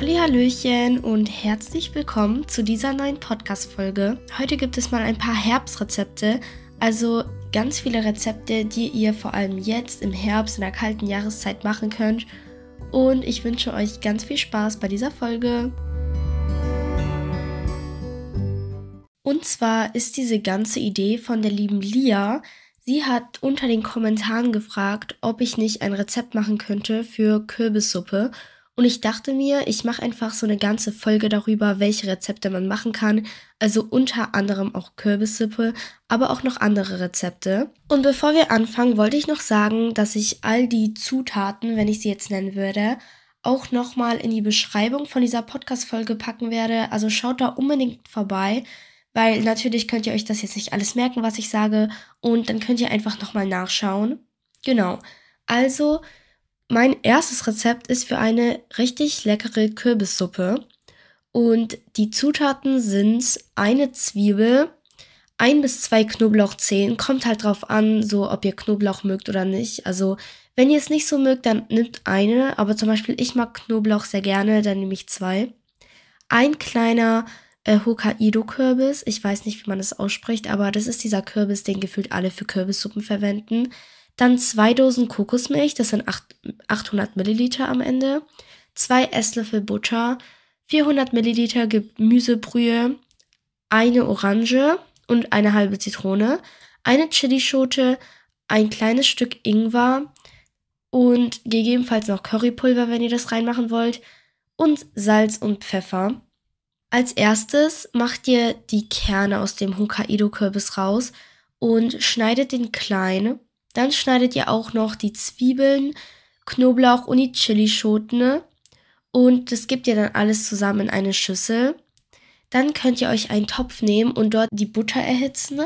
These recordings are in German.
Hallöchen und herzlich willkommen zu dieser neuen Podcast-Folge. Heute gibt es mal ein paar Herbstrezepte, also ganz viele Rezepte, die ihr vor allem jetzt im Herbst in der kalten Jahreszeit machen könnt. Und ich wünsche euch ganz viel Spaß bei dieser Folge. Und zwar ist diese ganze Idee von der lieben Lia. Sie hat unter den Kommentaren gefragt, ob ich nicht ein Rezept machen könnte für Kürbissuppe. Und ich dachte mir, ich mache einfach so eine ganze Folge darüber, welche Rezepte man machen kann. Also unter anderem auch Kürbissuppe, aber auch noch andere Rezepte. Und bevor wir anfangen, wollte ich noch sagen, dass ich all die Zutaten, wenn ich sie jetzt nennen würde, auch nochmal in die Beschreibung von dieser Podcast-Folge packen werde. Also schaut da unbedingt vorbei, weil natürlich könnt ihr euch das jetzt nicht alles merken, was ich sage. Und dann könnt ihr einfach nochmal nachschauen. Genau. Also mein erstes Rezept ist für eine richtig leckere Kürbissuppe. Und die Zutaten sind eine Zwiebel, ein bis zwei Knoblauchzehen. Kommt halt drauf an, so ob ihr Knoblauch mögt oder nicht. Also wenn ihr es nicht so mögt, dann nimmt eine. Aber zum Beispiel ich mag Knoblauch sehr gerne, dann nehme ich zwei. Ein kleiner äh, Hokkaido-Kürbis. Ich weiß nicht, wie man das ausspricht, aber das ist dieser Kürbis, den gefühlt alle für Kürbissuppen verwenden. Dann zwei Dosen Kokosmilch, das sind 800 Milliliter am Ende. Zwei Esslöffel Butter, 400 Milliliter Gemüsebrühe, eine Orange und eine halbe Zitrone, eine Chilischote, ein kleines Stück Ingwer und gegebenenfalls noch Currypulver, wenn ihr das reinmachen wollt, und Salz und Pfeffer. Als erstes macht ihr die Kerne aus dem Hokkaido-Kürbis raus und schneidet den klein dann schneidet ihr auch noch die Zwiebeln, Knoblauch und die Chilischoten. Und das gebt ihr dann alles zusammen in eine Schüssel. Dann könnt ihr euch einen Topf nehmen und dort die Butter erhitzen.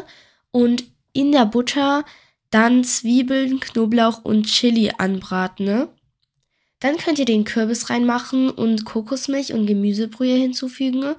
Und in der Butter dann Zwiebeln, Knoblauch und Chili anbraten. Dann könnt ihr den Kürbis reinmachen und Kokosmilch und Gemüsebrühe hinzufügen.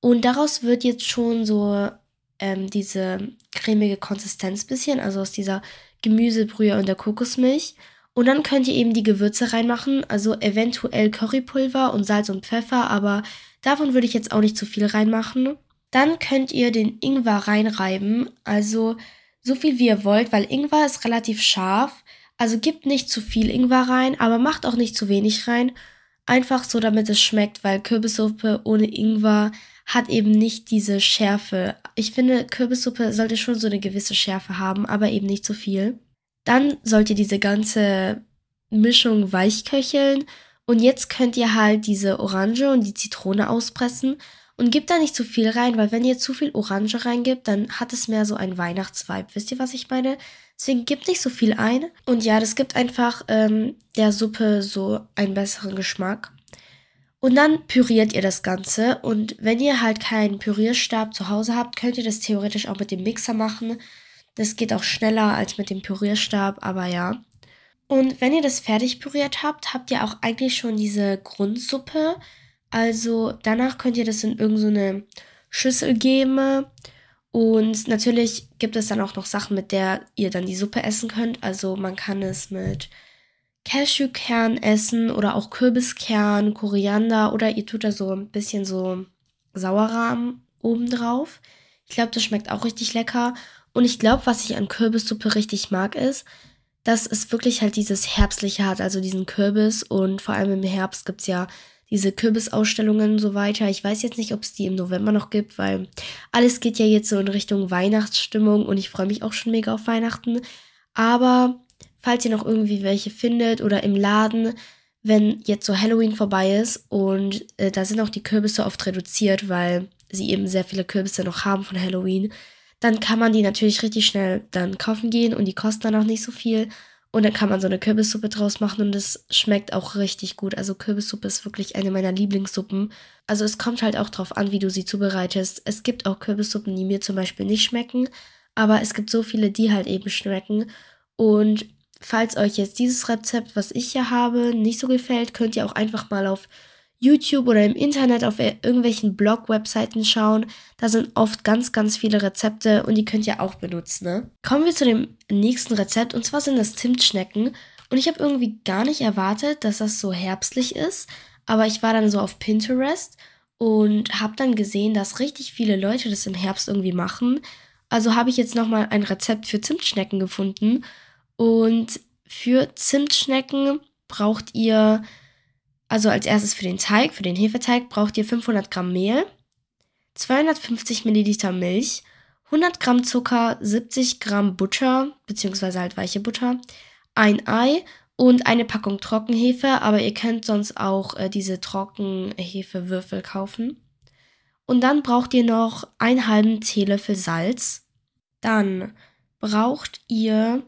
Und daraus wird jetzt schon so ähm, diese cremige Konsistenz bisschen, also aus dieser Gemüsebrühe und der Kokosmilch. Und dann könnt ihr eben die Gewürze reinmachen, also eventuell Currypulver und Salz und Pfeffer, aber davon würde ich jetzt auch nicht zu viel reinmachen. Dann könnt ihr den Ingwer reinreiben, also so viel wie ihr wollt, weil Ingwer ist relativ scharf. Also gebt nicht zu viel Ingwer rein, aber macht auch nicht zu wenig rein. Einfach so, damit es schmeckt, weil Kürbissuppe ohne Ingwer hat eben nicht diese Schärfe. Ich finde, Kürbissuppe sollte schon so eine gewisse Schärfe haben, aber eben nicht so viel. Dann sollt ihr diese ganze Mischung weichköcheln und jetzt könnt ihr halt diese Orange und die Zitrone auspressen und gebt da nicht zu viel rein, weil wenn ihr zu viel Orange reingibt, dann hat es mehr so ein Weihnachtsvibe. Wisst ihr, was ich meine? Deswegen gebt nicht so viel ein. Und ja, das gibt einfach ähm, der Suppe so einen besseren Geschmack. Und dann püriert ihr das Ganze. Und wenn ihr halt keinen Pürierstab zu Hause habt, könnt ihr das theoretisch auch mit dem Mixer machen. Das geht auch schneller als mit dem Pürierstab, aber ja. Und wenn ihr das fertig püriert habt, habt ihr auch eigentlich schon diese Grundsuppe. Also danach könnt ihr das in irgendeine so Schüssel geben. Und natürlich gibt es dann auch noch Sachen, mit der ihr dann die Suppe essen könnt. Also man kann es mit Cashewkern essen oder auch Kürbiskern, Koriander oder ihr tut da so ein bisschen so Sauerrahm obendrauf. Ich glaube, das schmeckt auch richtig lecker. Und ich glaube, was ich an Kürbissuppe richtig mag, ist, dass es wirklich halt dieses Herbstliche hat, also diesen Kürbis. Und vor allem im Herbst gibt es ja diese Kürbisausstellungen und so weiter. Ich weiß jetzt nicht, ob es die im November noch gibt, weil alles geht ja jetzt so in Richtung Weihnachtsstimmung und ich freue mich auch schon mega auf Weihnachten. Aber falls ihr noch irgendwie welche findet oder im Laden, wenn jetzt so Halloween vorbei ist und äh, da sind auch die Kürbisse oft reduziert, weil sie eben sehr viele Kürbisse noch haben von Halloween, dann kann man die natürlich richtig schnell dann kaufen gehen und die kosten dann auch nicht so viel. Und dann kann man so eine Kürbissuppe draus machen und es schmeckt auch richtig gut. Also Kürbissuppe ist wirklich eine meiner Lieblingssuppen. Also es kommt halt auch drauf an, wie du sie zubereitest. Es gibt auch Kürbissuppen, die mir zum Beispiel nicht schmecken, aber es gibt so viele, die halt eben schmecken. Und Falls euch jetzt dieses Rezept, was ich hier habe, nicht so gefällt, könnt ihr auch einfach mal auf YouTube oder im Internet auf irgendwelchen Blog-Webseiten schauen. Da sind oft ganz, ganz viele Rezepte und die könnt ihr auch benutzen. Ne? Kommen wir zu dem nächsten Rezept und zwar sind das Zimtschnecken. Und ich habe irgendwie gar nicht erwartet, dass das so herbstlich ist. Aber ich war dann so auf Pinterest und habe dann gesehen, dass richtig viele Leute das im Herbst irgendwie machen. Also habe ich jetzt nochmal ein Rezept für Zimtschnecken gefunden. Und für Zimtschnecken braucht ihr, also als erstes für den Teig, für den Hefeteig, braucht ihr 500 Gramm Mehl, 250 Milliliter Milch, 100 Gramm Zucker, 70 Gramm Butter, beziehungsweise halt weiche Butter, ein Ei und eine Packung Trockenhefe, aber ihr könnt sonst auch äh, diese Trockenhefewürfel kaufen. Und dann braucht ihr noch einen halben Teelöffel Salz. Dann braucht ihr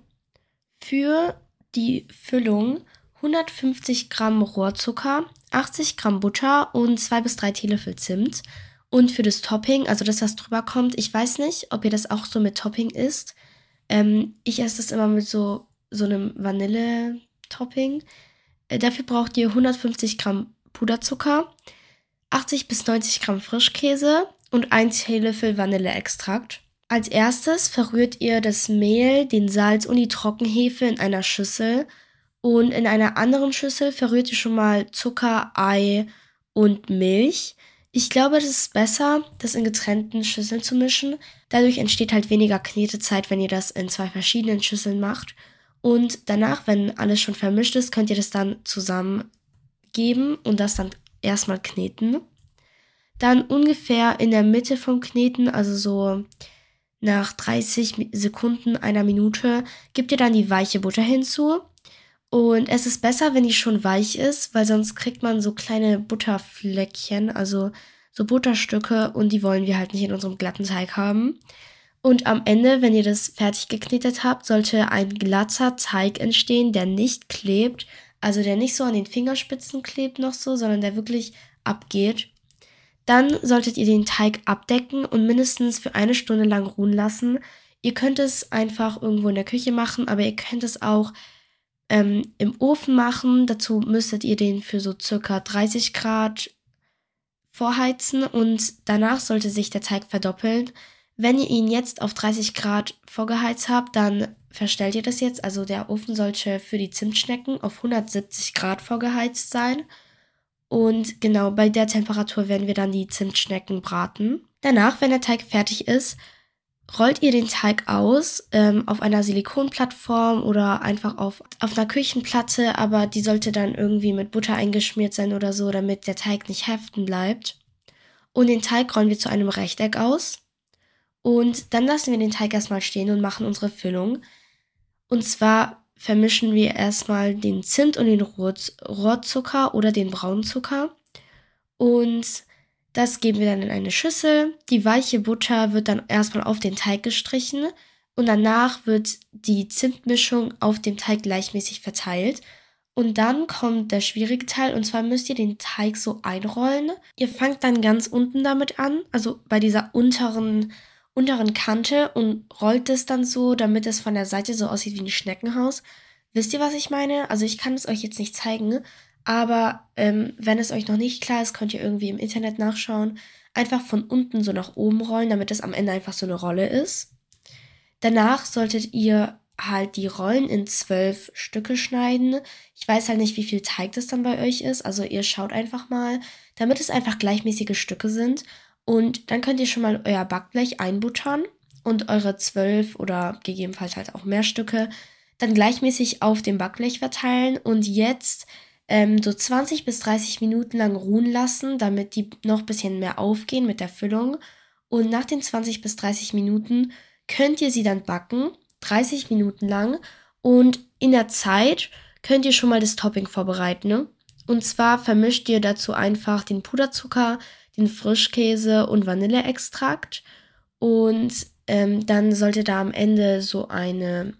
für die Füllung 150 Gramm Rohrzucker, 80 Gramm Butter und 2 bis 3 Teelöffel Zimt. Und für das Topping, also das, was drüber kommt, ich weiß nicht, ob ihr das auch so mit Topping isst. Ähm, ich esse das immer mit so, so einem Vanille-Topping. Äh, dafür braucht ihr 150 Gramm Puderzucker, 80 bis 90 Gramm Frischkäse und 1 Teelöffel Vanilleextrakt. Als erstes verrührt ihr das Mehl, den Salz und die Trockenhefe in einer Schüssel und in einer anderen Schüssel verrührt ihr schon mal Zucker, Ei und Milch. Ich glaube, es ist besser, das in getrennten Schüsseln zu mischen. Dadurch entsteht halt weniger Knetezeit, wenn ihr das in zwei verschiedenen Schüsseln macht. Und danach, wenn alles schon vermischt ist, könnt ihr das dann zusammengeben und das dann erstmal kneten. Dann ungefähr in der Mitte vom Kneten, also so nach 30 Sekunden, einer Minute, gebt ihr dann die weiche Butter hinzu. Und es ist besser, wenn die schon weich ist, weil sonst kriegt man so kleine Butterfleckchen, also so Butterstücke und die wollen wir halt nicht in unserem glatten Teig haben. Und am Ende, wenn ihr das fertig geknetet habt, sollte ein glatter Teig entstehen, der nicht klebt, also der nicht so an den Fingerspitzen klebt noch so, sondern der wirklich abgeht. Dann solltet ihr den Teig abdecken und mindestens für eine Stunde lang ruhen lassen. Ihr könnt es einfach irgendwo in der Küche machen, aber ihr könnt es auch ähm, im Ofen machen. Dazu müsstet ihr den für so circa 30 Grad vorheizen und danach sollte sich der Teig verdoppeln. Wenn ihr ihn jetzt auf 30 Grad vorgeheizt habt, dann verstellt ihr das jetzt. Also der Ofen sollte für die Zimtschnecken auf 170 Grad vorgeheizt sein. Und genau bei der Temperatur werden wir dann die Zimtschnecken braten. Danach, wenn der Teig fertig ist, rollt ihr den Teig aus ähm, auf einer Silikonplattform oder einfach auf, auf einer Küchenplatte, aber die sollte dann irgendwie mit Butter eingeschmiert sein oder so, damit der Teig nicht heften bleibt. Und den Teig rollen wir zu einem Rechteck aus. Und dann lassen wir den Teig erstmal stehen und machen unsere Füllung. Und zwar vermischen wir erstmal den Zimt und den Rohrzucker oder den Braunzucker. Und das geben wir dann in eine Schüssel. Die weiche Butter wird dann erstmal auf den Teig gestrichen und danach wird die Zimtmischung auf dem Teig gleichmäßig verteilt. Und dann kommt der schwierige Teil und zwar müsst ihr den Teig so einrollen. Ihr fangt dann ganz unten damit an, also bei dieser unteren, unteren Kante und rollt es dann so, damit es von der Seite so aussieht wie ein Schneckenhaus. Wisst ihr, was ich meine? Also ich kann es euch jetzt nicht zeigen, aber ähm, wenn es euch noch nicht klar ist, könnt ihr irgendwie im Internet nachschauen. Einfach von unten so nach oben rollen, damit es am Ende einfach so eine Rolle ist. Danach solltet ihr halt die Rollen in zwölf Stücke schneiden. Ich weiß halt nicht, wie viel Teig das dann bei euch ist. Also ihr schaut einfach mal, damit es einfach gleichmäßige Stücke sind. Und dann könnt ihr schon mal euer Backblech einbuttern und eure zwölf oder gegebenenfalls halt auch mehr Stücke dann gleichmäßig auf dem Backblech verteilen. Und jetzt ähm, so 20 bis 30 Minuten lang ruhen lassen, damit die noch ein bisschen mehr aufgehen mit der Füllung. Und nach den 20 bis 30 Minuten könnt ihr sie dann backen, 30 Minuten lang. Und in der Zeit könnt ihr schon mal das Topping vorbereiten. Ne? Und zwar vermischt ihr dazu einfach den Puderzucker, den Frischkäse und Vanilleextrakt. Und ähm, dann sollte da am Ende so eine,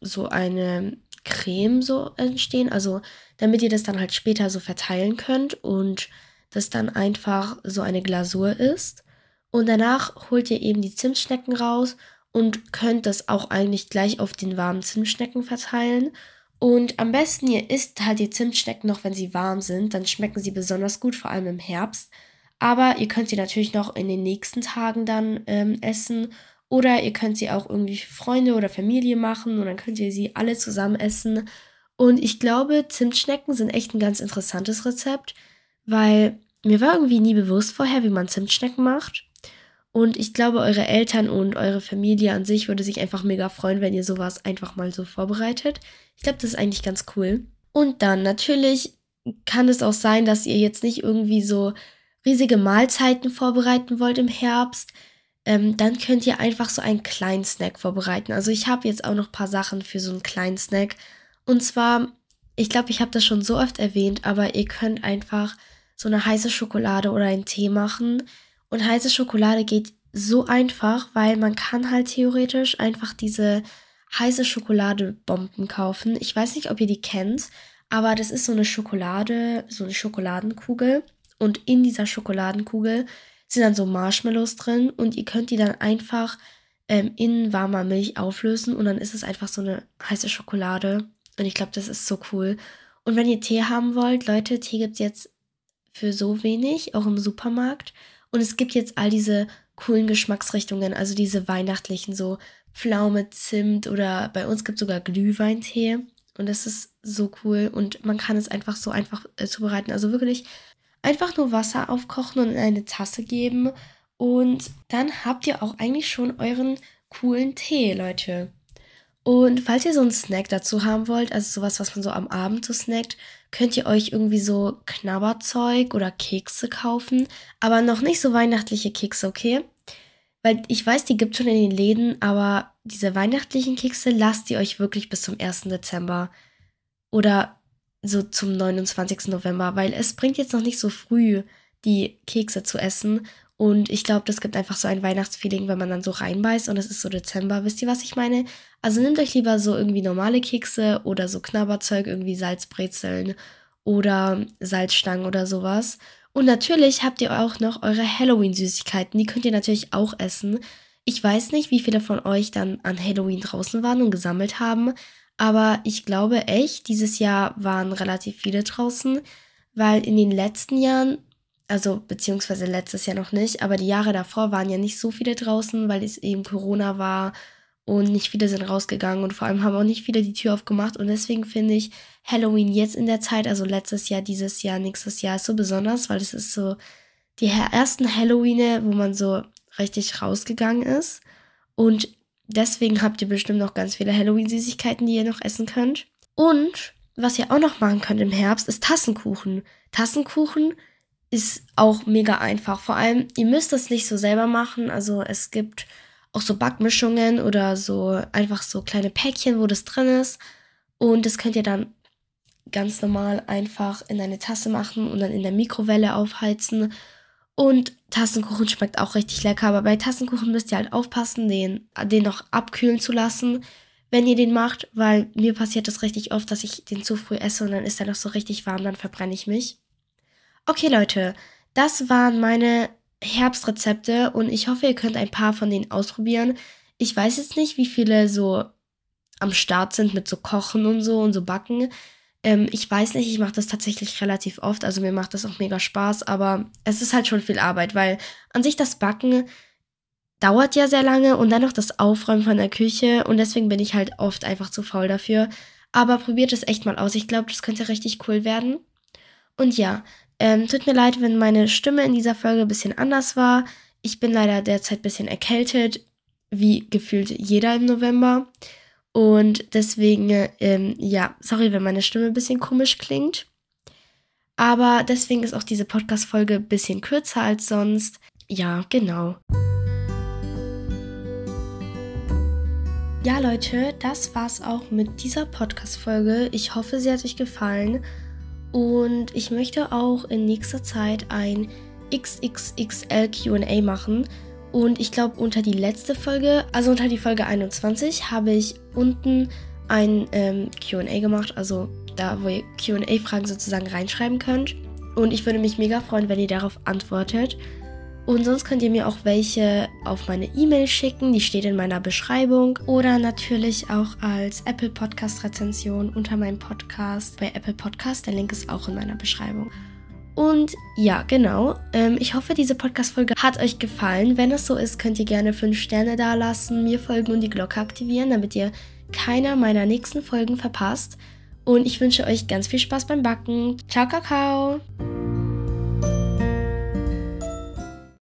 so eine Creme so entstehen. Also damit ihr das dann halt später so verteilen könnt und das dann einfach so eine Glasur ist. Und danach holt ihr eben die Zimtschnecken raus und könnt das auch eigentlich gleich auf den warmen Zimtschnecken verteilen. Und am besten ihr isst halt die Zimtschnecken noch, wenn sie warm sind. Dann schmecken sie besonders gut, vor allem im Herbst. Aber ihr könnt sie natürlich noch in den nächsten Tagen dann ähm, essen. Oder ihr könnt sie auch irgendwie für Freunde oder Familie machen und dann könnt ihr sie alle zusammen essen. Und ich glaube, Zimtschnecken sind echt ein ganz interessantes Rezept. weil mir war irgendwie nie bewusst vorher, wie man Zimtschnecken macht. Und ich glaube, eure Eltern und eure Familie an sich würde sich einfach mega freuen, wenn ihr sowas einfach mal so vorbereitet. Ich glaube, das ist eigentlich ganz cool. Und dann natürlich kann es auch sein, dass ihr jetzt nicht irgendwie so riesige Mahlzeiten vorbereiten wollt im Herbst. Ähm, dann könnt ihr einfach so einen kleinen Snack vorbereiten. Also ich habe jetzt auch noch ein paar Sachen für so einen kleinen Snack. Und zwar, ich glaube, ich habe das schon so oft erwähnt, aber ihr könnt einfach so eine heiße Schokolade oder einen Tee machen. Und heiße Schokolade geht so einfach, weil man kann halt theoretisch einfach diese heiße Schokolade-Bomben kaufen. Ich weiß nicht, ob ihr die kennt, aber das ist so eine Schokolade, so eine Schokoladenkugel. Und in dieser Schokoladenkugel sind dann so Marshmallows drin und ihr könnt die dann einfach ähm, in warmer Milch auflösen und dann ist es einfach so eine heiße Schokolade. Und ich glaube, das ist so cool. Und wenn ihr Tee haben wollt, Leute, Tee gibt es jetzt für so wenig, auch im Supermarkt. Und es gibt jetzt all diese coolen Geschmacksrichtungen, also diese weihnachtlichen, so Pflaume, Zimt oder bei uns gibt es sogar Glühweintee. Und das ist so cool und man kann es einfach so einfach äh, zubereiten. Also wirklich einfach nur Wasser aufkochen und in eine Tasse geben. Und dann habt ihr auch eigentlich schon euren coolen Tee, Leute. Und falls ihr so einen Snack dazu haben wollt, also sowas, was man so am Abend so snackt, könnt ihr euch irgendwie so Knabberzeug oder Kekse kaufen, aber noch nicht so weihnachtliche Kekse, okay? Weil ich weiß, die gibt schon in den Läden, aber diese weihnachtlichen Kekse lasst ihr euch wirklich bis zum 1. Dezember oder so zum 29. November, weil es bringt jetzt noch nicht so früh, die Kekse zu essen. Und ich glaube, das gibt einfach so ein Weihnachtsfeeling, wenn man dann so reinbeißt und es ist so Dezember. Wisst ihr, was ich meine? Also nehmt euch lieber so irgendwie normale Kekse oder so Knabberzeug, irgendwie Salzbrezeln oder Salzstangen oder sowas. Und natürlich habt ihr auch noch eure Halloween-Süßigkeiten. Die könnt ihr natürlich auch essen. Ich weiß nicht, wie viele von euch dann an Halloween draußen waren und gesammelt haben. Aber ich glaube echt, dieses Jahr waren relativ viele draußen, weil in den letzten Jahren, also beziehungsweise letztes Jahr noch nicht, aber die Jahre davor waren ja nicht so viele draußen, weil es eben Corona war und nicht viele sind rausgegangen und vor allem haben auch nicht viele die Tür aufgemacht. Und deswegen finde ich Halloween jetzt in der Zeit, also letztes Jahr, dieses Jahr, nächstes Jahr ist so besonders, weil es ist so die ersten Halloweene, wo man so richtig rausgegangen ist. Und deswegen habt ihr bestimmt noch ganz viele Halloween-Süßigkeiten, die ihr noch essen könnt. Und was ihr auch noch machen könnt im Herbst, ist Tassenkuchen. Tassenkuchen ist auch mega einfach. Vor allem, ihr müsst das nicht so selber machen. Also es gibt auch so Backmischungen oder so einfach so kleine Päckchen, wo das drin ist. Und das könnt ihr dann ganz normal einfach in eine Tasse machen und dann in der Mikrowelle aufheizen. Und Tassenkuchen schmeckt auch richtig lecker, aber bei Tassenkuchen müsst ihr halt aufpassen, den, den noch abkühlen zu lassen, wenn ihr den macht, weil mir passiert das richtig oft, dass ich den zu früh esse und dann ist er noch so richtig warm, dann verbrenne ich mich. Okay, Leute, das waren meine Herbstrezepte und ich hoffe, ihr könnt ein paar von denen ausprobieren. Ich weiß jetzt nicht, wie viele so am Start sind mit so Kochen und so und so Backen. Ähm, ich weiß nicht, ich mache das tatsächlich relativ oft, also mir macht das auch mega Spaß, aber es ist halt schon viel Arbeit, weil an sich das Backen dauert ja sehr lange und dann noch das Aufräumen von der Küche und deswegen bin ich halt oft einfach zu faul dafür. Aber probiert es echt mal aus. Ich glaube, das könnte richtig cool werden. Und ja, ähm, tut mir leid, wenn meine Stimme in dieser Folge ein bisschen anders war. Ich bin leider derzeit ein bisschen erkältet, wie gefühlt jeder im November. Und deswegen, ähm, ja, sorry, wenn meine Stimme ein bisschen komisch klingt. Aber deswegen ist auch diese Podcast-Folge ein bisschen kürzer als sonst. Ja, genau. Ja, Leute, das war's auch mit dieser Podcast-Folge. Ich hoffe, sie hat euch gefallen. Und ich möchte auch in nächster Zeit ein XXXL QA machen. Und ich glaube, unter die letzte Folge, also unter die Folge 21, habe ich unten ein ähm, QA gemacht, also da, wo ihr QA-Fragen sozusagen reinschreiben könnt. Und ich würde mich mega freuen, wenn ihr darauf antwortet. Und sonst könnt ihr mir auch welche auf meine E-Mail schicken, die steht in meiner Beschreibung. Oder natürlich auch als Apple Podcast Rezension unter meinem Podcast bei Apple Podcast. Der Link ist auch in meiner Beschreibung. Und ja, genau. Ähm, ich hoffe, diese Podcast-Folge hat euch gefallen. Wenn es so ist, könnt ihr gerne 5 Sterne dalassen, mir folgen und die Glocke aktivieren, damit ihr keiner meiner nächsten Folgen verpasst. Und ich wünsche euch ganz viel Spaß beim Backen. Ciao, Kakao!